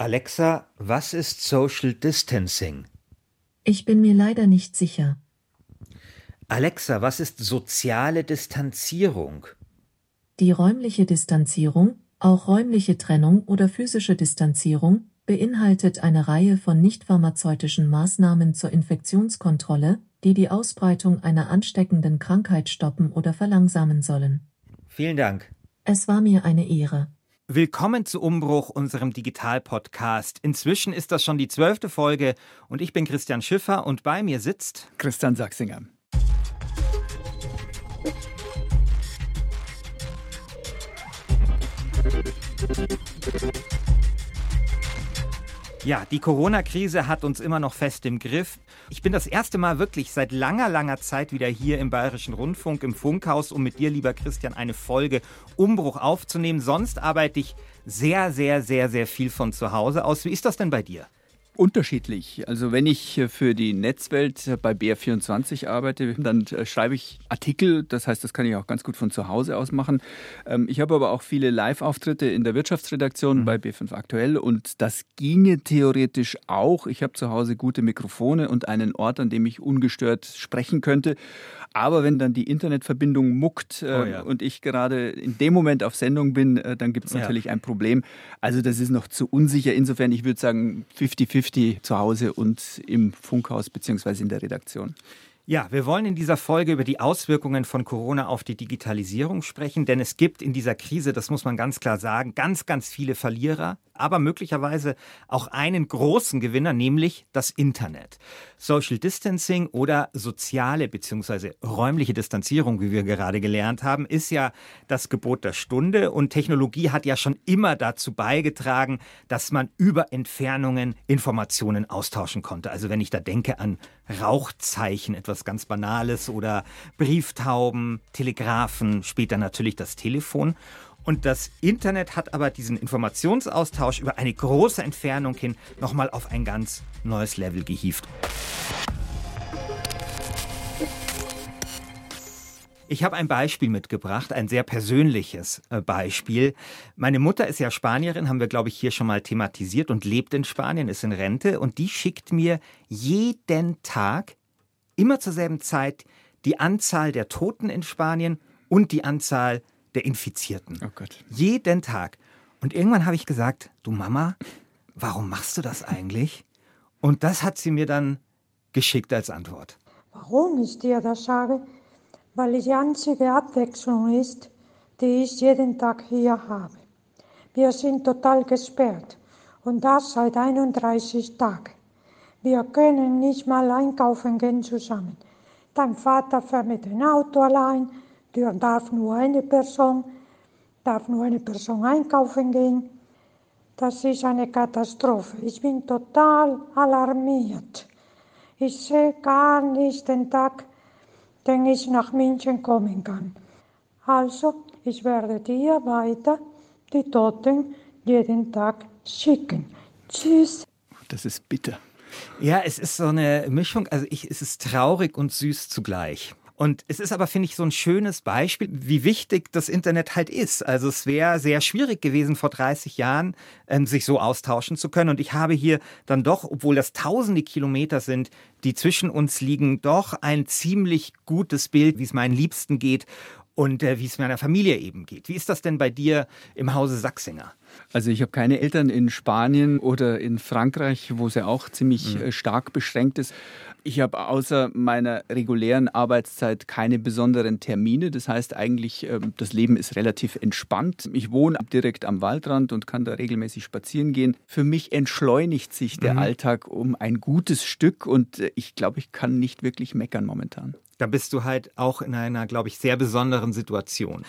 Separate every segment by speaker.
Speaker 1: Alexa, was ist Social Distancing?
Speaker 2: Ich bin mir leider nicht sicher.
Speaker 1: Alexa, was ist soziale Distanzierung?
Speaker 2: Die räumliche Distanzierung, auch räumliche Trennung oder physische Distanzierung, beinhaltet eine Reihe von nichtpharmazeutischen Maßnahmen zur Infektionskontrolle, die die Ausbreitung einer ansteckenden Krankheit stoppen oder verlangsamen sollen.
Speaker 1: Vielen Dank.
Speaker 2: Es war mir eine Ehre.
Speaker 1: Willkommen zu Umbruch, unserem Digital-Podcast. Inzwischen ist das schon die zwölfte Folge und ich bin Christian Schiffer und bei mir sitzt
Speaker 3: Christian Sachsinger.
Speaker 1: Ja, die Corona-Krise hat uns immer noch fest im Griff. Ich bin das erste Mal wirklich seit langer, langer Zeit wieder hier im Bayerischen Rundfunk, im Funkhaus, um mit dir, lieber Christian, eine Folge Umbruch aufzunehmen. Sonst arbeite ich sehr, sehr, sehr, sehr viel von zu Hause aus. Wie ist das denn bei dir?
Speaker 3: Unterschiedlich. Also wenn ich für die Netzwelt bei BR24 arbeite, dann äh, schreibe ich Artikel. Das heißt, das kann ich auch ganz gut von zu Hause aus machen. Ähm, ich habe aber auch viele Live-Auftritte in der Wirtschaftsredaktion mhm. bei B5 Aktuell und das ginge theoretisch auch. Ich habe zu Hause gute Mikrofone und einen Ort, an dem ich ungestört sprechen könnte. Aber wenn dann die Internetverbindung muckt äh, oh ja. und ich gerade in dem Moment auf Sendung bin, äh, dann gibt es natürlich ja. ein Problem. Also das ist noch zu unsicher. Insofern, ich würde sagen 50-50 zu Hause und im Funkhaus beziehungsweise in der Redaktion.
Speaker 1: Ja, wir wollen in dieser Folge über die Auswirkungen von Corona auf die Digitalisierung sprechen, denn es gibt in dieser Krise, das muss man ganz klar sagen, ganz, ganz viele Verlierer, aber möglicherweise auch einen großen Gewinner, nämlich das Internet. Social Distancing oder soziale bzw. räumliche Distanzierung, wie wir gerade gelernt haben, ist ja das Gebot der Stunde und Technologie hat ja schon immer dazu beigetragen, dass man über Entfernungen Informationen austauschen konnte. Also wenn ich da denke an Rauchzeichen, etwas ganz Banales oder Brieftauben, Telegrafen, später natürlich das Telefon. Und das Internet hat aber diesen Informationsaustausch über eine große Entfernung hin nochmal auf ein ganz neues Level gehievt. Ich habe ein Beispiel mitgebracht, ein sehr persönliches äh, Beispiel. Meine Mutter ist ja Spanierin, haben wir, glaube ich, hier schon mal thematisiert und lebt in Spanien, ist in Rente und die schickt mir jeden Tag, immer zur selben Zeit, die Anzahl der Toten in Spanien und die Anzahl der Infizierten. Oh Gott. Jeden Tag. Und irgendwann habe ich gesagt, du Mama, warum machst du das eigentlich? Und das hat sie mir dann geschickt als Antwort.
Speaker 4: Warum ich dir das sage? Weil es die einzige Abwechslung ist, die ich jeden Tag hier habe. Wir sind total gesperrt und das seit 31 Tagen. Wir können nicht mal einkaufen gehen zusammen. Dein Vater fährt mit dem Auto allein, der darf nur eine Person, darf nur eine Person einkaufen gehen. Das ist eine Katastrophe. Ich bin total alarmiert. Ich sehe gar nicht den Tag, den ich nach München kommen kann. Also, ich werde dir weiter die Toten jeden Tag schicken. Tschüss.
Speaker 3: Das ist bitter.
Speaker 1: Ja, es ist so eine Mischung. Also ich, es ist traurig und süß zugleich. Und es ist aber, finde ich, so ein schönes Beispiel, wie wichtig das Internet halt ist. Also es wäre sehr schwierig gewesen, vor 30 Jahren ähm, sich so austauschen zu können. Und ich habe hier dann doch, obwohl das tausende Kilometer sind, die zwischen uns liegen, doch ein ziemlich gutes Bild, wie es meinen Liebsten geht und äh, wie es meiner Familie eben geht. Wie ist das denn bei dir im Hause Sachsinger?
Speaker 3: Also ich habe keine Eltern in Spanien oder in Frankreich, wo es ja auch ziemlich mhm. Äh, stark beschränkt ist. Ich habe außer meiner regulären Arbeitszeit keine besonderen Termine. Das heißt eigentlich, ähm, das Leben ist relativ entspannt. Ich wohne direkt am Waldrand und kann da regelmäßig spazieren gehen. Für mich entschleunigt sich der mhm. Alltag um ein gutes Stück und äh, ich glaube, ich kann nicht wirklich meckern momentan
Speaker 1: da bist du halt auch in einer, glaube ich, sehr besonderen Situation.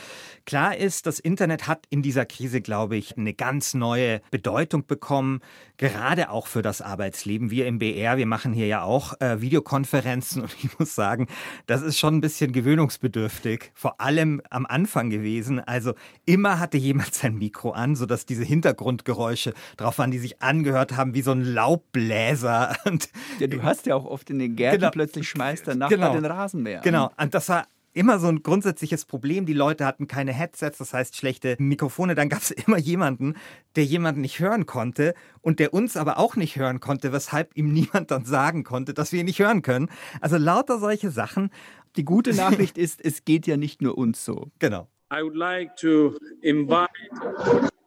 Speaker 1: Klar ist, das Internet hat in dieser Krise, glaube ich, eine ganz neue Bedeutung bekommen, gerade auch für das Arbeitsleben. Wir im BR, wir machen hier ja auch äh, Videokonferenzen und ich muss sagen, das ist schon ein bisschen gewöhnungsbedürftig, vor allem am Anfang gewesen. Also immer hatte jemand sein Mikro an, sodass diese Hintergrundgeräusche drauf waren, die sich angehört haben wie so ein Laubbläser.
Speaker 3: Und ja, du hast ja auch oft in den Gärten genau, plötzlich schmeißt der Nachbar genau, den Rasen mehr.
Speaker 1: Genau, und das war immer so ein grundsätzliches Problem. Die Leute hatten keine Headsets, das heißt schlechte Mikrofone. Dann gab es immer jemanden, der jemanden nicht hören konnte und der uns aber auch nicht hören konnte, weshalb ihm niemand dann sagen konnte, dass wir ihn nicht hören können. Also lauter solche Sachen.
Speaker 3: Die gute Nachricht ist, es geht ja nicht nur uns so.
Speaker 1: Genau.
Speaker 5: I would like to invite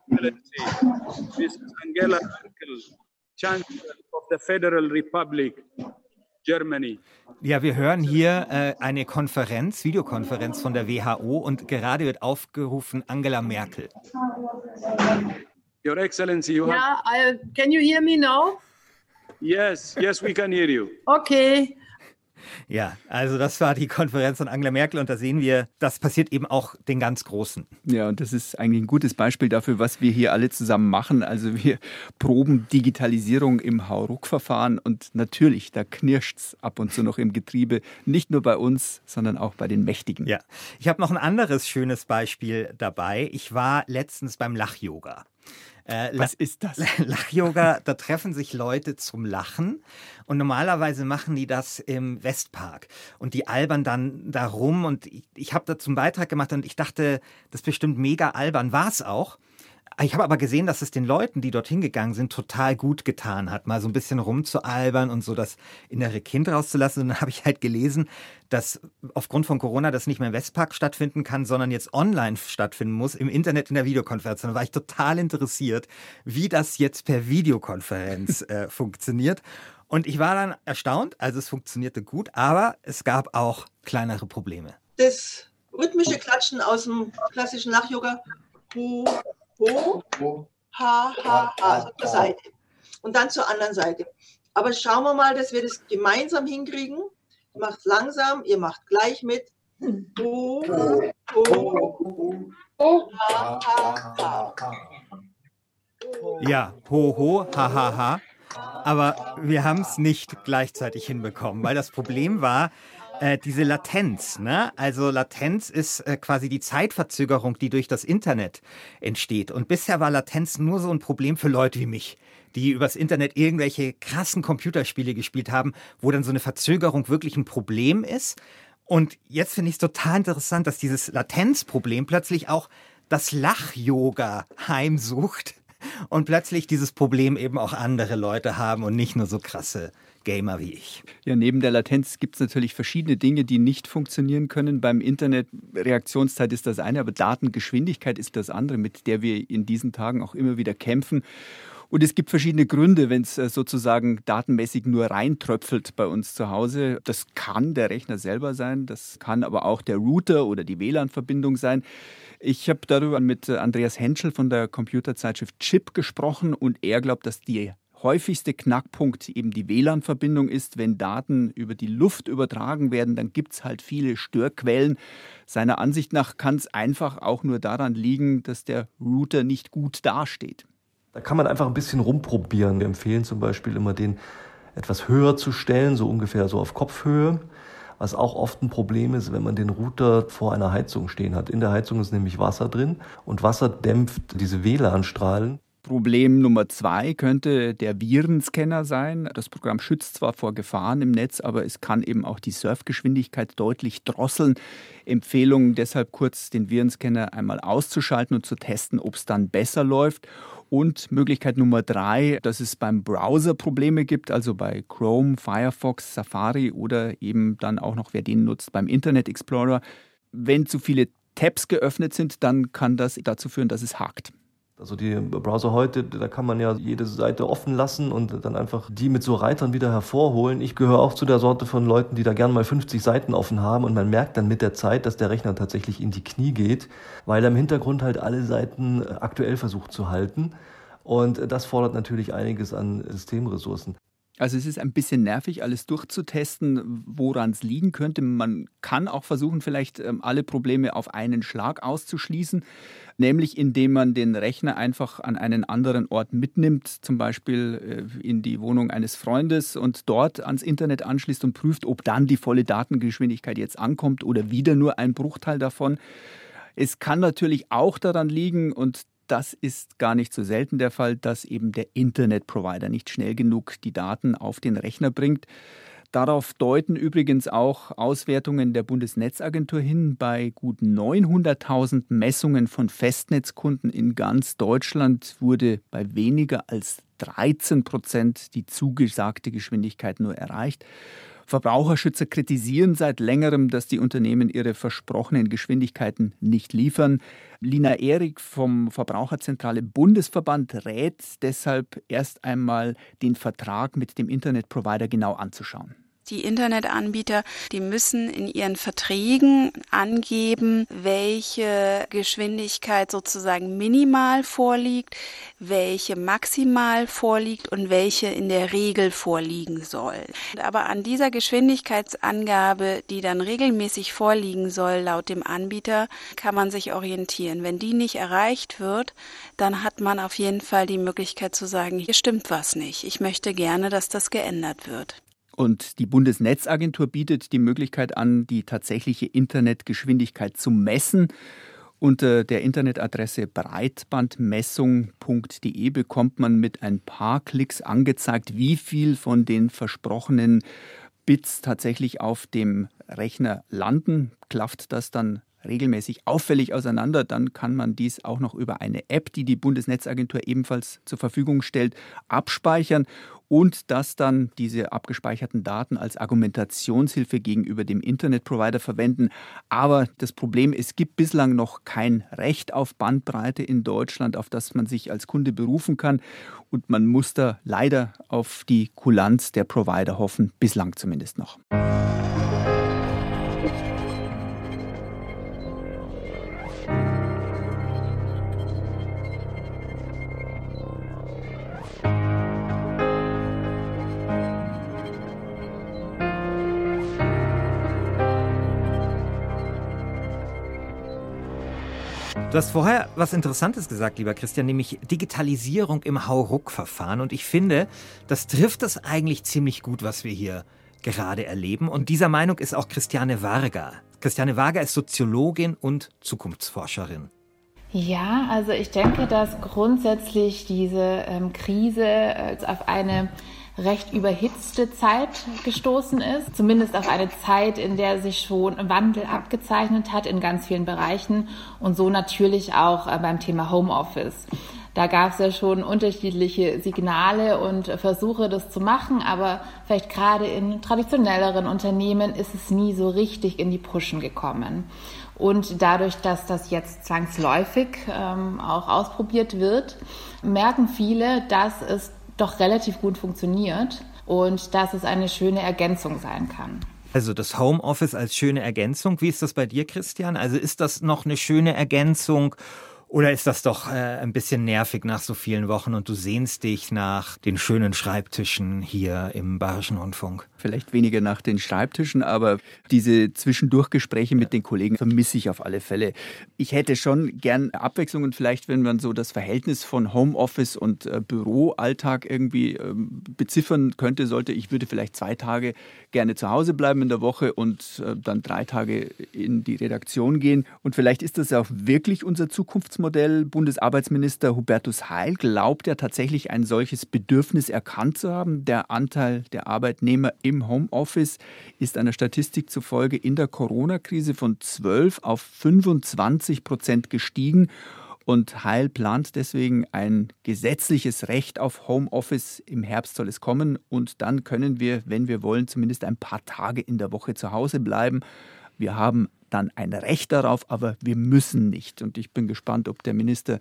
Speaker 5: Mrs. Angela Merkel, Chancellor of the Federal Republic Germany.
Speaker 1: Ja, wir hören hier äh, eine Konferenz, Videokonferenz von der WHO und gerade wird aufgerufen Angela Merkel.
Speaker 5: Your Excellency, you have.
Speaker 6: Yeah, I, can you hear me now?
Speaker 5: Yes, yes, we can hear you.
Speaker 6: Okay.
Speaker 1: Ja, also das war die Konferenz von Angela Merkel und da sehen wir, das passiert eben auch den ganz Großen.
Speaker 3: Ja, und das ist eigentlich ein gutes Beispiel dafür, was wir hier alle zusammen machen. Also wir proben Digitalisierung im Hauruck-Verfahren und natürlich, da knirscht es ab und zu noch im Getriebe, nicht nur bei uns, sondern auch bei den Mächtigen.
Speaker 1: Ja, ich habe noch ein anderes schönes Beispiel dabei. Ich war letztens beim Lach-Yoga.
Speaker 3: Äh, Was ist das?
Speaker 1: Lach-Yoga, da treffen sich Leute zum Lachen und normalerweise machen die das im Westpark und die albern dann da rum und ich, ich habe dazu einen Beitrag gemacht und ich dachte, das ist bestimmt mega albern, war es auch. Ich habe aber gesehen, dass es den Leuten, die dorthin gegangen sind, total gut getan hat, mal so ein bisschen rumzualbern und so das innere Kind rauszulassen. Und dann habe ich halt gelesen, dass aufgrund von Corona das nicht mehr im Westpark stattfinden kann, sondern jetzt online stattfinden muss, im Internet in der Videokonferenz. Und dann war ich total interessiert, wie das jetzt per Videokonferenz äh, funktioniert. Und ich war dann erstaunt, also es funktionierte gut, aber es gab auch kleinere Probleme.
Speaker 7: Das rhythmische Klatschen aus dem klassischen Ho, ha, ha, ha, also zur Seite. Und dann zur anderen Seite. Aber schauen wir mal, dass wir das gemeinsam hinkriegen. Ihr macht langsam, ihr macht gleich mit. Ho, ho, ho, ha, ha, ha.
Speaker 1: Ja, ho, ho, ha, ha, ha. Aber wir haben es nicht gleichzeitig hinbekommen, weil das Problem war, äh, diese Latenz. Ne? Also Latenz ist äh, quasi die Zeitverzögerung, die durch das Internet entsteht. Und bisher war Latenz nur so ein Problem für Leute wie mich die übers Internet irgendwelche krassen Computerspiele gespielt haben, wo dann so eine Verzögerung wirklich ein Problem ist. Und jetzt finde ich es total interessant, dass dieses Latenzproblem plötzlich auch das Lach-Yoga heimsucht und plötzlich dieses Problem eben auch andere Leute haben und nicht nur so krasse Gamer wie ich.
Speaker 3: Ja, neben der Latenz gibt es natürlich verschiedene Dinge, die nicht funktionieren können. Beim Internet Reaktionszeit ist das eine, aber Datengeschwindigkeit ist das andere, mit der wir in diesen Tagen auch immer wieder kämpfen. Und es gibt verschiedene Gründe, wenn es äh, sozusagen datenmäßig nur reintröpfelt bei uns zu Hause. Das kann der Rechner selber sein, das kann aber auch der Router oder die WLAN-Verbindung sein. Ich habe darüber mit äh, Andreas Henschel von der Computerzeitschrift Chip gesprochen und er glaubt, dass die häufigste Knackpunkt eben die WLAN-Verbindung ist. Wenn Daten über die Luft übertragen werden, dann gibt es halt viele Störquellen. Seiner Ansicht nach kann es einfach auch nur daran liegen, dass der Router nicht gut dasteht.
Speaker 8: Da kann man einfach ein bisschen rumprobieren. Wir empfehlen zum Beispiel immer den etwas höher zu stellen, so ungefähr so auf Kopfhöhe. Was auch oft ein Problem ist, wenn man den Router vor einer Heizung stehen hat. In der Heizung ist nämlich Wasser drin und Wasser dämpft diese WLAN-Strahlen.
Speaker 3: Problem Nummer zwei könnte der Virenscanner sein. Das Programm schützt zwar vor Gefahren im Netz, aber es kann eben auch die Surfgeschwindigkeit deutlich drosseln. Empfehlung deshalb kurz den Virenscanner einmal auszuschalten und zu testen, ob es dann besser läuft. Und Möglichkeit Nummer drei, dass es beim Browser Probleme gibt, also bei Chrome, Firefox, Safari oder eben dann auch noch, wer den nutzt, beim Internet Explorer. Wenn zu viele Tabs geöffnet sind, dann kann das dazu führen, dass es hakt.
Speaker 8: Also die Browser heute, da kann man ja jede Seite offen lassen und dann einfach die mit so Reitern wieder hervorholen. Ich gehöre auch zu der Sorte von Leuten, die da gern mal 50 Seiten offen haben und man merkt dann mit der Zeit, dass der Rechner tatsächlich in die Knie geht, weil er im Hintergrund halt alle Seiten aktuell versucht zu halten. Und das fordert natürlich einiges an Systemressourcen.
Speaker 3: Also es ist ein bisschen nervig, alles durchzutesten, woran es liegen könnte. Man kann auch versuchen, vielleicht ähm, alle Probleme auf einen Schlag auszuschließen, nämlich indem man den Rechner einfach an einen anderen Ort mitnimmt, zum Beispiel äh, in die Wohnung eines Freundes und dort ans Internet anschließt und prüft, ob dann die volle Datengeschwindigkeit jetzt ankommt oder wieder nur ein Bruchteil davon. Es kann natürlich auch daran liegen, und das ist gar nicht so selten der Fall, dass eben der Internetprovider nicht schnell genug die Daten auf den Rechner bringt. Darauf deuten übrigens auch Auswertungen der Bundesnetzagentur hin. Bei gut 900.000 Messungen von Festnetzkunden in ganz Deutschland wurde bei weniger als 13 Prozent die zugesagte Geschwindigkeit nur erreicht. Verbraucherschützer kritisieren seit längerem, dass die Unternehmen ihre versprochenen Geschwindigkeiten nicht liefern. Lina Erik vom Verbraucherzentrale Bundesverband rät deshalb erst einmal, den Vertrag mit dem Internetprovider genau anzuschauen.
Speaker 9: Die Internetanbieter, die müssen in ihren Verträgen angeben, welche Geschwindigkeit sozusagen minimal vorliegt, welche maximal vorliegt und welche in der Regel vorliegen soll. Aber an dieser Geschwindigkeitsangabe, die dann regelmäßig vorliegen soll, laut dem Anbieter, kann man sich orientieren. Wenn die nicht erreicht wird, dann hat man auf jeden Fall die Möglichkeit zu sagen, hier stimmt was nicht. Ich möchte gerne, dass das geändert wird.
Speaker 3: Und die Bundesnetzagentur bietet die Möglichkeit an, die tatsächliche Internetgeschwindigkeit zu messen. Unter der Internetadresse breitbandmessung.de bekommt man mit ein paar Klicks angezeigt, wie viel von den versprochenen Bits tatsächlich auf dem Rechner landen. Klafft das dann regelmäßig auffällig auseinander, dann kann man dies auch noch über eine App, die die Bundesnetzagentur ebenfalls zur Verfügung stellt, abspeichern und das dann diese abgespeicherten Daten als Argumentationshilfe gegenüber dem Internetprovider verwenden. Aber das Problem, es gibt bislang noch kein Recht auf Bandbreite in Deutschland, auf das man sich als Kunde berufen kann. Und man muss da leider auf die Kulanz der Provider hoffen, bislang zumindest noch.
Speaker 1: Du hast vorher was Interessantes gesagt, lieber Christian, nämlich Digitalisierung im Hauruck-Verfahren. Und ich finde, das trifft das eigentlich ziemlich gut, was wir hier gerade erleben. Und dieser Meinung ist auch Christiane Varga. Christiane Varga ist Soziologin und Zukunftsforscherin.
Speaker 10: Ja, also ich denke, dass grundsätzlich diese ähm, Krise äh, auf eine recht überhitzte Zeit gestoßen ist. Zumindest auf eine Zeit, in der sich schon Wandel abgezeichnet hat in ganz vielen Bereichen und so natürlich auch äh, beim Thema Homeoffice. Da gab es ja schon unterschiedliche Signale und Versuche, das zu machen, aber vielleicht gerade in traditionelleren Unternehmen ist es nie so richtig in die Puschen gekommen. Und dadurch, dass das jetzt zwangsläufig ähm, auch ausprobiert wird, merken viele, dass es doch relativ gut funktioniert und dass es eine schöne Ergänzung sein kann.
Speaker 1: Also das Homeoffice als schöne Ergänzung. Wie ist das bei dir, Christian? Also ist das noch eine schöne Ergänzung oder ist das doch äh, ein bisschen nervig nach so vielen Wochen und du sehnst dich nach den schönen Schreibtischen hier im Bayerischen Rundfunk?
Speaker 3: Vielleicht weniger nach den Schreibtischen, aber diese Zwischendurchgespräche mit den Kollegen vermisse ich auf alle Fälle. Ich hätte schon gern Abwechslung und vielleicht, wenn man so das Verhältnis von Homeoffice und äh, Büroalltag irgendwie äh, beziffern könnte, sollte ich würde vielleicht zwei Tage gerne zu Hause bleiben in der Woche und äh, dann drei Tage in die Redaktion gehen. Und vielleicht ist das auch wirklich unser Zukunftsmodell Geschäftsmodell. Bundesarbeitsminister Hubertus Heil glaubt ja tatsächlich ein solches Bedürfnis erkannt zu haben. Der Anteil der Arbeitnehmer im Homeoffice ist einer Statistik zufolge in der Corona-Krise von 12 auf 25 Prozent gestiegen. Und Heil plant deswegen ein gesetzliches Recht auf Homeoffice. Im Herbst soll es kommen. Und dann können wir, wenn wir wollen, zumindest ein paar Tage in der Woche zu Hause bleiben. Wir haben dann ein Recht darauf, aber wir müssen nicht. Und ich bin gespannt, ob der Minister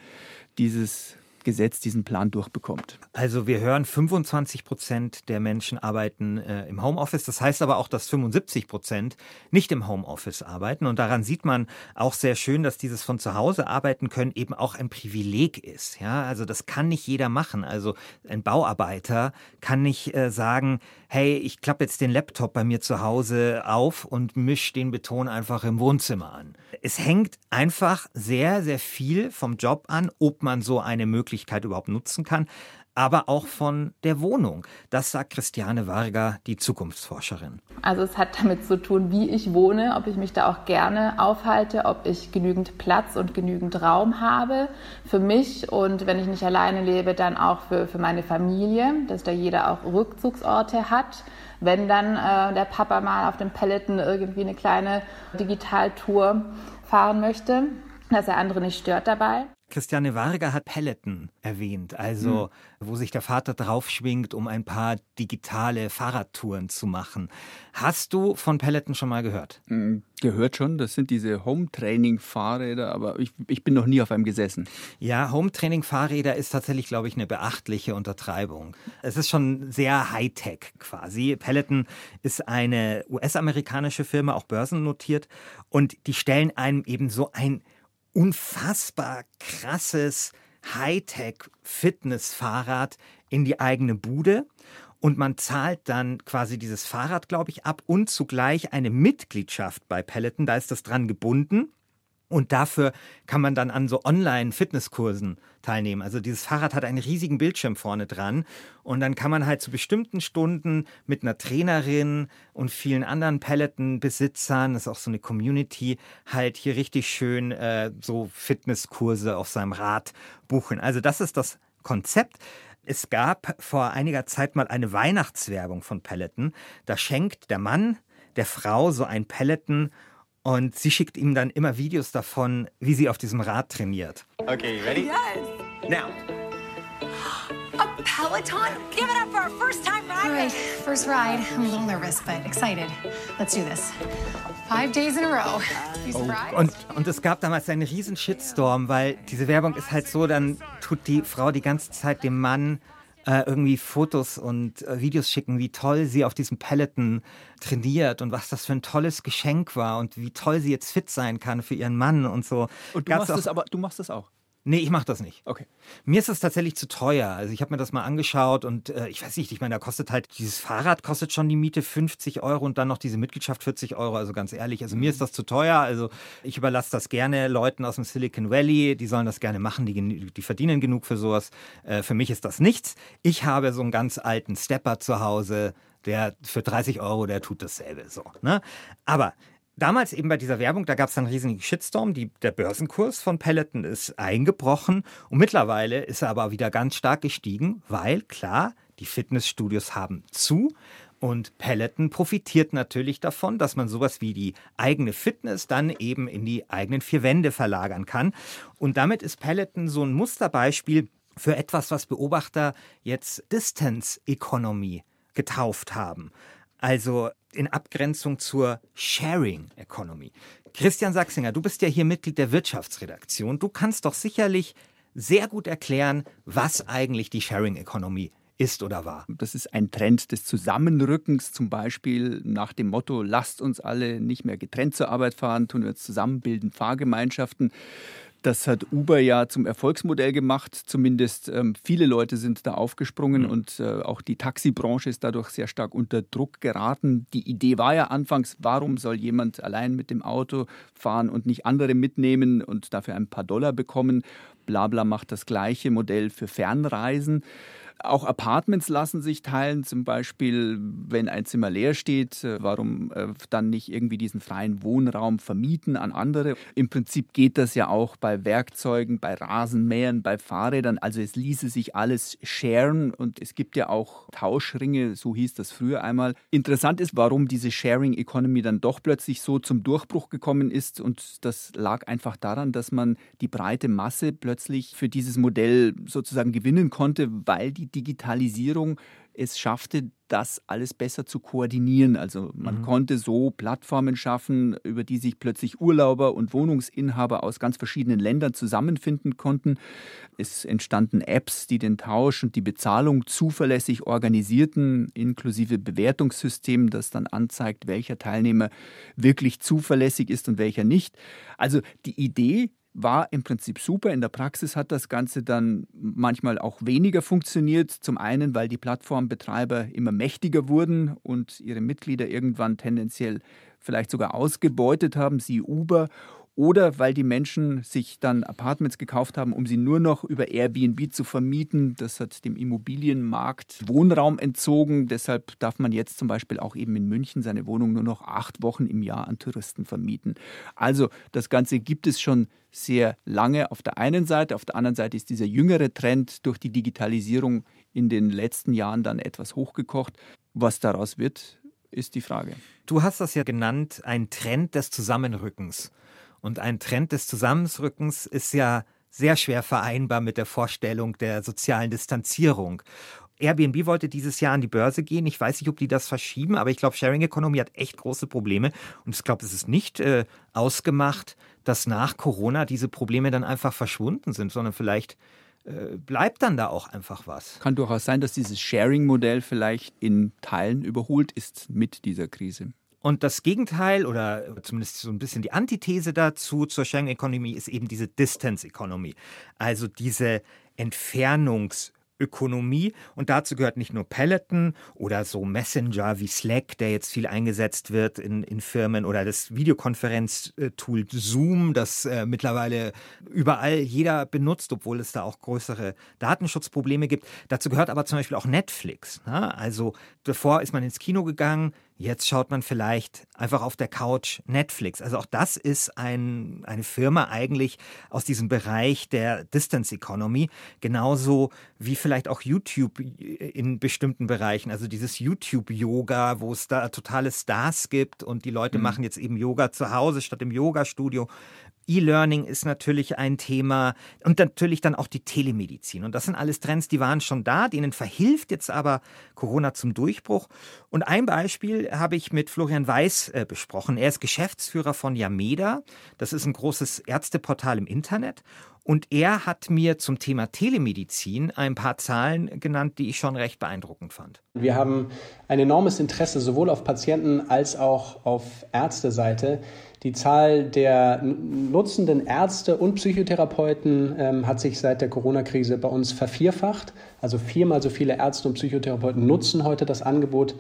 Speaker 3: dieses Gesetz diesen Plan durchbekommt.
Speaker 1: Also wir hören, 25 Prozent der Menschen arbeiten äh, im Homeoffice. Das heißt aber auch, dass 75 Prozent nicht im Homeoffice arbeiten. Und daran sieht man auch sehr schön, dass dieses von zu Hause arbeiten können eben auch ein Privileg ist. Ja, also das kann nicht jeder machen. Also ein Bauarbeiter kann nicht äh, sagen, hey, ich klappe jetzt den Laptop bei mir zu Hause auf und mische den Beton einfach im Wohnzimmer an. Es hängt einfach sehr, sehr viel vom Job an, ob man so eine Möglichkeit überhaupt nutzen kann. aber auch von der Wohnung. Das sagt Christiane Varga, die Zukunftsforscherin.
Speaker 10: Also es hat damit zu tun, wie ich wohne, ob ich mich da auch gerne aufhalte, ob ich genügend Platz und genügend Raum habe für mich und wenn ich nicht alleine lebe, dann auch für, für meine Familie, dass da jeder auch Rückzugsorte hat. Wenn dann äh, der Papa mal auf dem Peloton irgendwie eine kleine Digitaltour fahren möchte, dass er andere nicht stört dabei.
Speaker 1: Christiane Varga hat Peloton erwähnt, also mhm. wo sich der Vater draufschwingt, um ein paar digitale Fahrradtouren zu machen. Hast du von Peloton schon mal gehört?
Speaker 3: Mhm, gehört schon, das sind diese Home-Training-Fahrräder, aber ich, ich bin noch nie auf einem gesessen.
Speaker 1: Ja, Home-Training-Fahrräder ist tatsächlich, glaube ich, eine beachtliche Untertreibung. Es ist schon sehr Hightech quasi. Peloton ist eine US-amerikanische Firma, auch börsennotiert, und die stellen einem eben so ein unfassbar krasses Hightech-Fitness-Fahrrad in die eigene Bude und man zahlt dann quasi dieses Fahrrad, glaube ich, ab und zugleich eine Mitgliedschaft bei Peloton. Da ist das dran gebunden. Und dafür kann man dann an so Online-Fitnesskursen teilnehmen. Also dieses Fahrrad hat einen riesigen Bildschirm vorne dran und dann kann man halt zu bestimmten Stunden mit einer Trainerin und vielen anderen Peloton-Besitzern, das ist auch so eine Community, halt hier richtig schön äh, so Fitnesskurse auf seinem Rad buchen. Also das ist das Konzept. Es gab vor einiger Zeit mal eine Weihnachtswerbung von Peloton. Da schenkt der Mann der Frau so ein Peloton und sie schickt ihm dann immer Videos davon, wie sie auf diesem Rad trainiert.
Speaker 11: Okay, ready?
Speaker 12: Yes.
Speaker 11: Now.
Speaker 12: A Peloton? Give it up for our first time ride.
Speaker 13: All right, first ride. I'm a little nervous, but excited. Let's do this. Five days in a row. You surprised?
Speaker 1: Und, und es gab damals einen riesen Shitstorm, weil diese Werbung ist halt so, dann tut die Frau die ganze Zeit dem Mann äh, irgendwie Fotos und äh, Videos schicken, wie toll sie auf diesem Peloton trainiert und was das für ein tolles Geschenk war und wie toll sie jetzt fit sein kann für ihren Mann und so.
Speaker 3: Und du machst das aber, du machst das auch.
Speaker 1: Nee, ich mache das nicht.
Speaker 3: Okay.
Speaker 1: Mir ist das tatsächlich zu teuer. Also ich habe mir das mal angeschaut und äh, ich weiß nicht, ich meine, da kostet halt, dieses Fahrrad kostet schon die Miete 50 Euro und dann noch diese Mitgliedschaft 40 Euro. Also ganz ehrlich, also mir ist das zu teuer. Also ich überlasse das gerne Leuten aus dem Silicon Valley, die sollen das gerne machen, die, die verdienen genug für sowas. Äh, für mich ist das nichts. Ich habe so einen ganz alten Stepper zu Hause, der für 30 Euro, der tut dasselbe so. Ne? Aber Damals eben bei dieser Werbung, da gab es einen riesigen Shitstorm. Die, der Börsenkurs von Peloton ist eingebrochen und mittlerweile ist er aber wieder ganz stark gestiegen, weil klar, die Fitnessstudios haben zu und Peloton profitiert natürlich davon, dass man sowas wie die eigene Fitness dann eben in die eigenen vier Wände verlagern kann. Und damit ist Peloton so ein Musterbeispiel für etwas, was Beobachter jetzt Distance Economy getauft haben. Also in Abgrenzung zur Sharing Economy. Christian Sachsinger, du bist ja hier Mitglied der Wirtschaftsredaktion. Du kannst doch sicherlich sehr gut erklären, was eigentlich die Sharing Economy ist oder war.
Speaker 3: Das ist ein Trend des Zusammenrückens, zum Beispiel nach dem Motto, lasst uns alle nicht mehr getrennt zur Arbeit fahren, tun wir uns zusammen, bilden Fahrgemeinschaften. Das hat Uber ja zum Erfolgsmodell gemacht. Zumindest ähm, viele Leute sind da aufgesprungen mhm. und äh, auch die Taxibranche ist dadurch sehr stark unter Druck geraten. Die Idee war ja anfangs, warum soll jemand allein mit dem Auto fahren und nicht andere mitnehmen und dafür ein paar Dollar bekommen? Blabla macht das gleiche Modell für Fernreisen. Auch Apartments lassen sich teilen, zum Beispiel, wenn ein Zimmer leer steht, äh, warum äh, dann nicht irgendwie diesen freien Wohnraum vermieten an andere? Im Prinzip geht das ja auch bei Werkzeugen, bei Rasenmähern, bei Fahrrädern. Also es ließe sich alles sharen und es gibt ja auch Tauschringe, so hieß das früher einmal. Interessant ist, warum diese Sharing Economy dann doch plötzlich so zum Durchbruch gekommen ist und das lag einfach daran, dass man die breite Masse plötzlich für dieses Modell sozusagen gewinnen konnte, weil die Digitalisierung es schaffte, das alles besser zu koordinieren. Also man mhm. konnte so Plattformen schaffen, über die sich plötzlich Urlauber und Wohnungsinhaber aus ganz verschiedenen Ländern zusammenfinden konnten. Es entstanden Apps, die den Tausch und die Bezahlung zuverlässig organisierten, inklusive Bewertungssystem, das dann anzeigt, welcher Teilnehmer wirklich zuverlässig ist und welcher nicht. Also die Idee war im Prinzip super. In der Praxis hat das Ganze dann manchmal auch weniger funktioniert. Zum einen, weil die Plattformbetreiber immer mächtiger wurden und ihre Mitglieder irgendwann tendenziell vielleicht sogar ausgebeutet haben, sie Uber. Oder weil die Menschen sich dann Apartments gekauft haben, um sie nur noch über Airbnb zu vermieten. Das hat dem Immobilienmarkt Wohnraum entzogen. Deshalb darf man jetzt zum Beispiel auch eben in München seine Wohnung nur noch acht Wochen im Jahr an Touristen vermieten. Also das Ganze gibt es schon sehr lange auf der einen Seite. Auf der anderen Seite ist dieser jüngere Trend durch die Digitalisierung in den letzten Jahren dann etwas hochgekocht. Was daraus wird, ist die Frage.
Speaker 1: Du hast das ja genannt, ein Trend des Zusammenrückens. Und ein Trend des Zusammenrückens ist ja sehr schwer vereinbar mit der Vorstellung der sozialen Distanzierung. Airbnb wollte dieses Jahr an die Börse gehen. Ich weiß nicht, ob die das verschieben, aber ich glaube, Sharing Economy hat echt große Probleme. Und ich glaube, es ist nicht äh, ausgemacht, dass nach Corona diese Probleme dann einfach verschwunden sind, sondern vielleicht äh, bleibt dann da auch einfach was.
Speaker 3: Kann durchaus sein, dass dieses Sharing-Modell vielleicht in Teilen überholt ist mit dieser Krise.
Speaker 1: Und das Gegenteil oder zumindest so ein bisschen die Antithese dazu zur Economy ist eben diese Distance Economy. Also diese Entfernungs- Ökonomie. Und dazu gehört nicht nur Peloton oder so Messenger wie Slack, der jetzt viel eingesetzt wird in, in Firmen, oder das Videokonferenztool Zoom, das äh, mittlerweile überall jeder benutzt, obwohl es da auch größere Datenschutzprobleme gibt. Dazu gehört aber zum Beispiel auch Netflix. Ne? Also bevor ist man ins Kino gegangen, Jetzt schaut man vielleicht einfach auf der Couch Netflix. Also auch das ist ein, eine Firma eigentlich aus diesem Bereich der Distance Economy, genauso wie vielleicht auch YouTube in bestimmten Bereichen. Also dieses YouTube-Yoga, wo es da totale Stars gibt und die Leute mhm. machen jetzt eben Yoga zu Hause statt im Yoga-Studio. E-Learning ist natürlich ein Thema und natürlich dann auch die Telemedizin. Und das sind alles Trends, die waren schon da, denen verhilft jetzt aber Corona zum Durchbruch. Und ein Beispiel habe ich mit Florian Weiß äh, besprochen. Er ist Geschäftsführer von Yameda. Das ist ein großes Ärzteportal im Internet. Und er hat mir zum Thema Telemedizin ein paar Zahlen genannt, die ich schon recht beeindruckend fand.
Speaker 11: Wir haben ein enormes Interesse sowohl auf Patienten als auch auf Ärzteseite. Die Zahl der nutzenden Ärzte und Psychotherapeuten ähm, hat sich seit der Corona-Krise bei uns vervierfacht. Also viermal so viele Ärzte und Psychotherapeuten nutzen heute das Angebot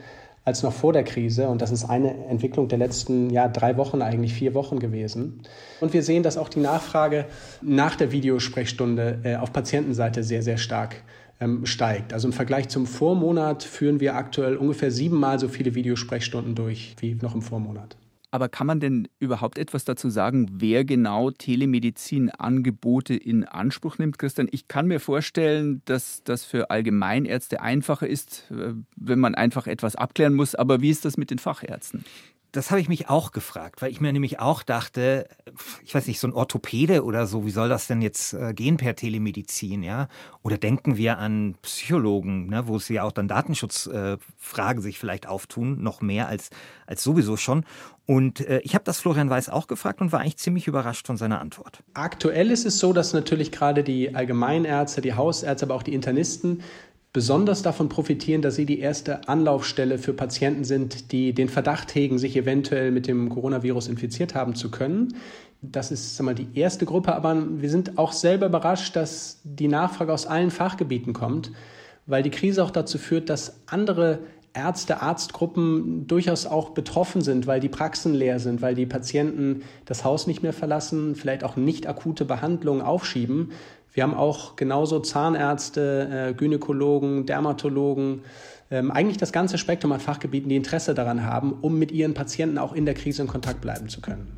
Speaker 11: als noch vor der Krise. Und das ist eine Entwicklung der letzten ja, drei Wochen, eigentlich vier Wochen gewesen. Und wir sehen, dass auch die Nachfrage nach der Videosprechstunde äh, auf Patientenseite sehr, sehr stark ähm, steigt. Also im Vergleich zum Vormonat führen wir aktuell ungefähr siebenmal so viele Videosprechstunden durch wie noch im Vormonat.
Speaker 3: Aber kann man denn überhaupt etwas dazu sagen, wer genau Telemedizin-Angebote in Anspruch nimmt, Christian? Ich kann mir vorstellen, dass das für Allgemeinärzte einfacher ist, äh, wenn man einfach etwas abklären muss. Aber wie ist das mit den Fachärzten?
Speaker 1: Das habe ich mich auch gefragt, weil ich mir nämlich auch dachte, ich weiß nicht, so ein Orthopäde oder so, wie soll das denn jetzt äh, gehen per Telemedizin, ja? Oder denken wir an Psychologen, ne, wo es ja auch dann Datenschutzfragen äh, sich vielleicht auftun, noch mehr als, als sowieso schon. Und äh, ich habe das Florian Weiß auch gefragt und war eigentlich ziemlich überrascht von seiner Antwort.
Speaker 11: Aktuell ist es so, dass natürlich gerade die Allgemeinärzte, die Hausärzte, aber auch die Internisten besonders davon profitieren, dass sie die erste Anlaufstelle für Patienten sind, die den Verdacht hegen, sich eventuell mit dem Coronavirus infiziert haben zu können. Das ist mal, die erste Gruppe, aber wir sind auch selber überrascht, dass die Nachfrage aus allen Fachgebieten kommt, weil die Krise auch dazu führt, dass andere Ärzte, Arztgruppen durchaus auch betroffen sind, weil die Praxen leer sind, weil die Patienten das Haus nicht mehr verlassen, vielleicht auch nicht akute Behandlungen aufschieben. Wir haben auch genauso Zahnärzte, äh, Gynäkologen, Dermatologen, ähm, eigentlich das ganze Spektrum an Fachgebieten, die Interesse daran haben, um mit ihren Patienten auch in der Krise in Kontakt bleiben zu können.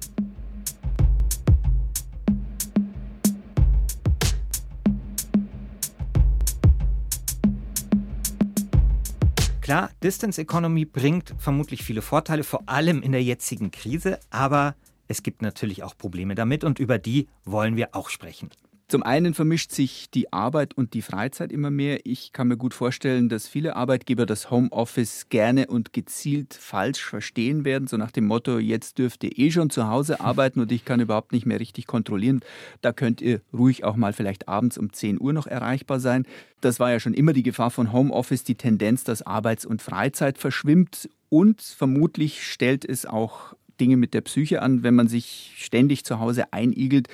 Speaker 1: Klar, Distance Economy bringt vermutlich viele Vorteile, vor allem in der jetzigen Krise, aber es gibt natürlich auch Probleme damit und über die wollen wir auch sprechen.
Speaker 3: Zum einen vermischt sich die Arbeit und die Freizeit immer mehr. Ich kann mir gut vorstellen, dass viele Arbeitgeber das Homeoffice gerne und gezielt falsch verstehen werden, so nach dem Motto, jetzt dürft ihr eh schon zu Hause arbeiten und ich kann überhaupt nicht mehr richtig kontrollieren. Da könnt ihr ruhig auch mal vielleicht abends um 10 Uhr noch erreichbar sein. Das war ja schon immer die Gefahr von Homeoffice, die Tendenz, dass Arbeits- und Freizeit verschwimmt und vermutlich stellt es auch Dinge mit der Psyche an, wenn man sich ständig zu Hause einigelt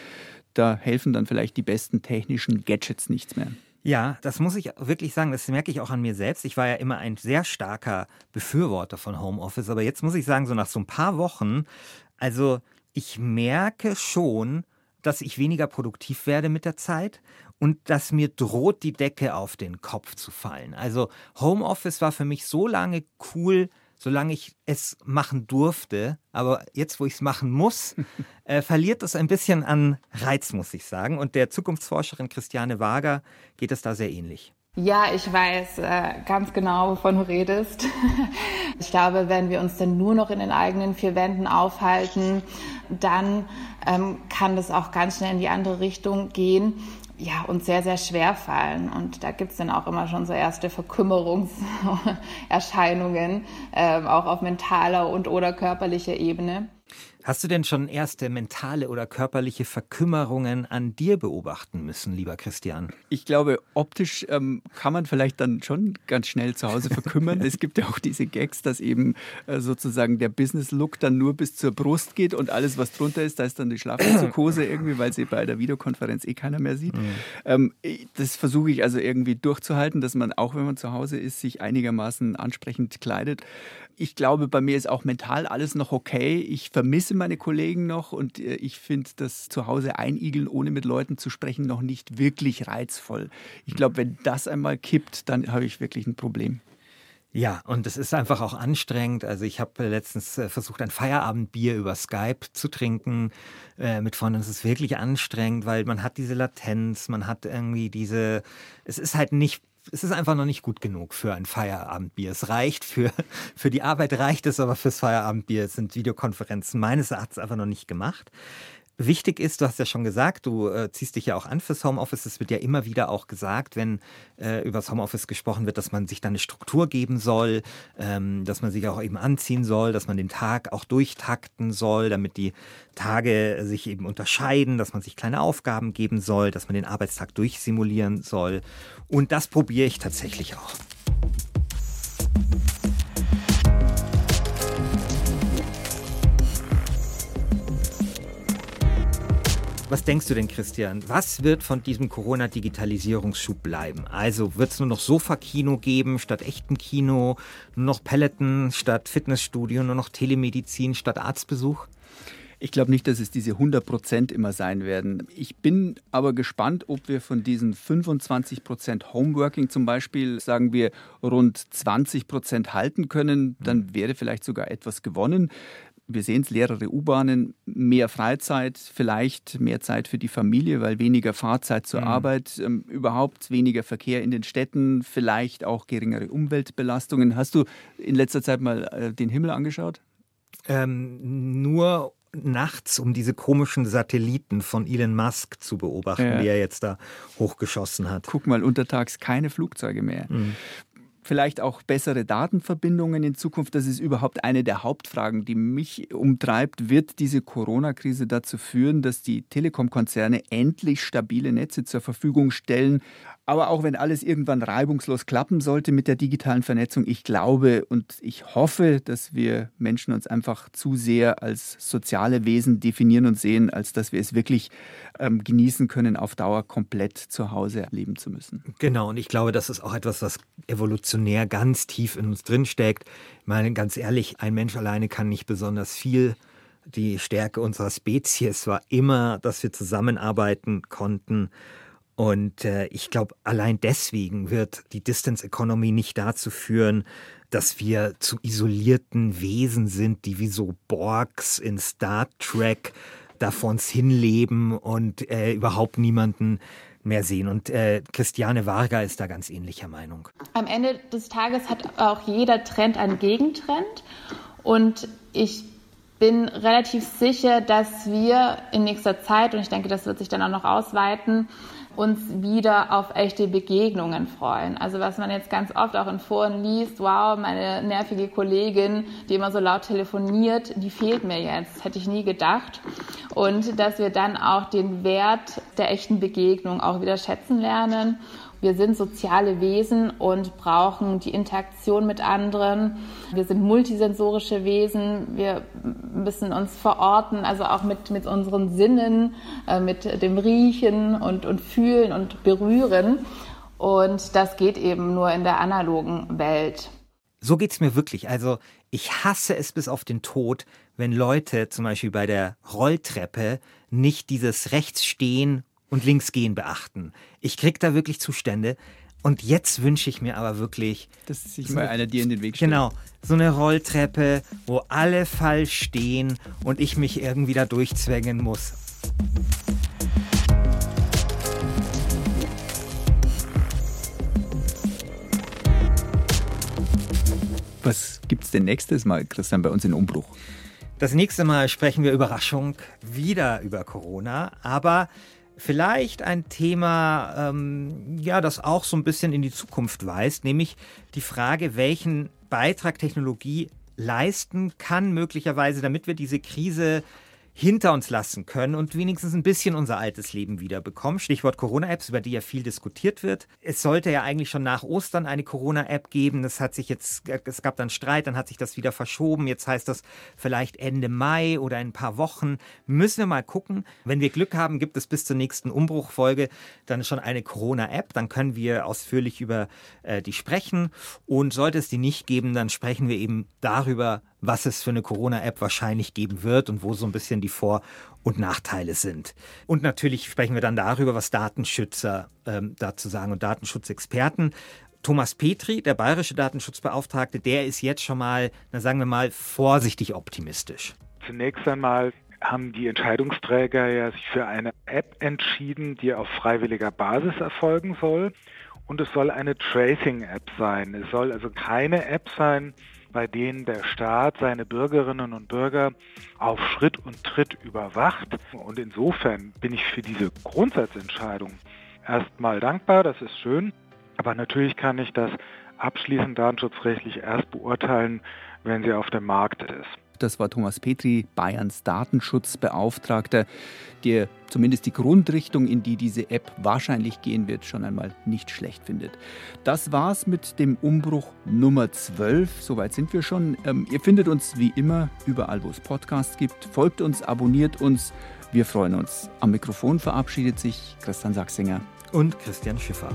Speaker 3: da helfen dann vielleicht die besten technischen Gadgets nichts mehr.
Speaker 1: Ja, das muss ich wirklich sagen, das merke ich auch an mir selbst. Ich war ja immer ein sehr starker Befürworter von Homeoffice, aber jetzt muss ich sagen, so nach so ein paar Wochen, also ich merke schon, dass ich weniger produktiv werde mit der Zeit und dass mir droht, die Decke auf den Kopf zu fallen. Also Homeoffice war für mich so lange cool, solange ich es machen durfte. Aber jetzt, wo ich es machen muss, äh, verliert es ein bisschen an Reiz, muss ich sagen. Und der Zukunftsforscherin Christiane Wager geht es da sehr ähnlich.
Speaker 10: Ja, ich weiß äh, ganz genau, wovon du redest. Ich glaube, wenn wir uns dann nur noch in den eigenen vier Wänden aufhalten, dann ähm, kann das auch ganz schnell in die andere Richtung gehen ja, uns sehr, sehr schwer fallen. Und da gibt's dann auch immer schon so erste Verkümmerungserscheinungen, äh, auch auf mentaler und oder körperlicher Ebene.
Speaker 1: Hast du denn schon erste mentale oder körperliche Verkümmerungen an dir beobachten müssen, lieber Christian?
Speaker 3: Ich glaube, optisch ähm, kann man vielleicht dann schon ganz schnell zu Hause verkümmern. es gibt ja auch diese Gags, dass eben äh, sozusagen der Business-Look dann nur bis zur Brust geht und alles, was drunter ist, da ist dann die Schlafanzughose irgendwie, weil sie bei der Videokonferenz eh keiner mehr sieht. Mhm. Ähm, das versuche ich also irgendwie durchzuhalten, dass man auch, wenn man zu Hause ist, sich einigermaßen ansprechend kleidet. Ich glaube, bei mir ist auch mental alles noch okay. Ich vermisse meine Kollegen noch und äh, ich finde das zu Hause einigeln, ohne mit Leuten zu sprechen, noch nicht wirklich reizvoll. Ich glaube, wenn das einmal kippt, dann habe ich wirklich ein Problem.
Speaker 1: Ja, und es ist einfach auch anstrengend. Also ich habe letztens äh, versucht, ein Feierabendbier über Skype zu trinken äh, mit Freunden. Es ist wirklich anstrengend, weil man hat diese Latenz, man hat irgendwie diese, es ist halt nicht es ist einfach noch nicht gut genug für ein Feierabendbier. Es reicht für, für die Arbeit reicht es, aber fürs Feierabendbier sind Videokonferenzen meines Erachtens einfach noch nicht gemacht. Wichtig ist, du hast ja schon gesagt, du äh, ziehst dich ja auch an fürs Homeoffice. Es wird ja immer wieder auch gesagt, wenn äh, über das Homeoffice gesprochen wird, dass man sich da eine Struktur geben soll, ähm, dass man sich auch eben anziehen soll, dass man den Tag auch durchtakten soll, damit die Tage sich eben unterscheiden, dass man sich kleine Aufgaben geben soll, dass man den Arbeitstag durchsimulieren soll. Und das probiere ich tatsächlich auch. Was denkst du denn, Christian? Was wird von diesem Corona-Digitalisierungsschub bleiben? Also wird es nur noch Sofa-Kino geben statt echten Kino, nur noch Peloton statt Fitnessstudio, nur noch Telemedizin statt Arztbesuch?
Speaker 3: Ich glaube nicht, dass es diese 100 Prozent immer sein werden. Ich bin aber gespannt, ob wir von diesen 25 Prozent Homeworking zum Beispiel, sagen wir, rund 20 Prozent halten können. Dann wäre vielleicht sogar etwas gewonnen wir sehen es, leerere U-Bahnen, mehr Freizeit, vielleicht mehr Zeit für die Familie, weil weniger Fahrzeit zur mhm. Arbeit, ähm, überhaupt weniger Verkehr in den Städten, vielleicht auch geringere Umweltbelastungen. Hast du in letzter Zeit mal äh, den Himmel angeschaut?
Speaker 1: Ähm, nur nachts, um diese komischen Satelliten von Elon Musk zu beobachten, ja. die er jetzt da hochgeschossen hat.
Speaker 3: Guck mal, untertags keine Flugzeuge mehr. Mhm vielleicht auch bessere Datenverbindungen in Zukunft. Das ist überhaupt eine der Hauptfragen, die mich umtreibt. Wird diese Corona-Krise dazu führen, dass die Telekom-Konzerne endlich stabile Netze zur Verfügung stellen? Aber auch wenn alles irgendwann reibungslos klappen sollte mit der digitalen Vernetzung, ich glaube und ich hoffe, dass wir Menschen uns einfach zu sehr als soziale Wesen definieren und sehen, als dass wir es wirklich ähm, genießen können, auf Dauer komplett zu Hause leben zu müssen.
Speaker 1: Genau, und ich glaube, das ist auch etwas, was evolutionär ganz tief in uns drinsteckt. Ich meine, ganz ehrlich, ein Mensch alleine kann nicht besonders viel die Stärke unserer Spezies war immer, dass wir zusammenarbeiten konnten und äh, ich glaube, allein deswegen wird die Distance Economy nicht dazu führen, dass wir zu isolierten Wesen sind, die wie so Borgs in Star Trek da vor uns hinleben und äh, überhaupt niemanden mehr sehen. Und äh, Christiane Varga ist da ganz ähnlicher Meinung.
Speaker 10: Am Ende des Tages hat auch jeder Trend einen Gegentrend. Und ich bin relativ sicher, dass wir in nächster Zeit, und ich denke, das wird sich dann auch noch ausweiten, uns wieder auf echte Begegnungen freuen. Also was man jetzt ganz oft auch in Foren liest, wow, meine nervige Kollegin, die immer so laut telefoniert, die fehlt mir jetzt, hätte ich nie gedacht. Und dass wir dann auch den Wert der echten Begegnung auch wieder schätzen lernen wir sind soziale Wesen und brauchen die Interaktion mit anderen. Wir sind multisensorische Wesen. Wir müssen uns verorten, also auch mit, mit unseren Sinnen, äh, mit dem Riechen und, und Fühlen und Berühren. Und das geht eben nur in der analogen Welt.
Speaker 1: so geht es mir wirklich. Also ich hasse es bis auf den Tod, wenn Leute zum Beispiel bei der Rolltreppe nicht dieses rechts stehen und links gehen beachten. Ich krieg da wirklich Zustände. Und jetzt wünsche ich mir aber wirklich,
Speaker 3: dass sich so mal einer dir in den Weg stellt.
Speaker 1: Genau, so eine Rolltreppe, wo alle falsch stehen und ich mich irgendwie da durchzwängen muss.
Speaker 3: Was gibt es denn nächstes Mal, Christian, bei uns in Umbruch?
Speaker 1: Das nächste Mal sprechen wir Überraschung wieder über Corona, aber vielleicht ein Thema, ähm, ja, das auch so ein bisschen in die Zukunft weist, nämlich die Frage, welchen Beitrag Technologie leisten kann, möglicherweise, damit wir diese Krise hinter uns lassen können und wenigstens ein bisschen unser altes Leben wiederbekommen. Stichwort Corona-Apps, über die ja viel diskutiert wird. Es sollte ja eigentlich schon nach Ostern eine Corona-App geben. Das hat sich jetzt, es gab dann Streit, dann hat sich das wieder verschoben. Jetzt heißt das vielleicht Ende Mai oder in ein paar Wochen. Müssen wir mal gucken. Wenn wir Glück haben, gibt es bis zur nächsten Umbruchfolge dann schon eine Corona-App. Dann können wir ausführlich über äh, die sprechen. Und sollte es die nicht geben, dann sprechen wir eben darüber, was es für eine Corona-App wahrscheinlich geben wird und wo so ein bisschen die Vor- und Nachteile sind. Und natürlich sprechen wir dann darüber, was Datenschützer ähm, dazu sagen und Datenschutzexperten. Thomas Petri, der bayerische Datenschutzbeauftragte, der ist jetzt schon mal, na sagen wir mal, vorsichtig optimistisch.
Speaker 14: Zunächst einmal haben die Entscheidungsträger ja sich für eine App entschieden, die auf freiwilliger Basis erfolgen soll. Und es soll eine Tracing-App sein. Es soll also keine App sein, bei denen der Staat seine Bürgerinnen und Bürger auf Schritt und Tritt überwacht. Und insofern bin ich für diese Grundsatzentscheidung erstmal dankbar, das ist schön. Aber natürlich kann ich das abschließend datenschutzrechtlich erst beurteilen, wenn sie auf dem Markt ist.
Speaker 3: Das war Thomas Petri, Bayerns Datenschutzbeauftragter, der zumindest die Grundrichtung, in die diese App wahrscheinlich gehen wird, schon einmal nicht schlecht findet. Das war's mit dem Umbruch Nummer 12. Soweit sind wir schon. Ähm, ihr findet uns wie immer überall, wo es Podcasts gibt. Folgt uns, abonniert uns. Wir freuen uns. Am Mikrofon verabschiedet sich Christian Sachsinger
Speaker 1: und Christian Schiffer.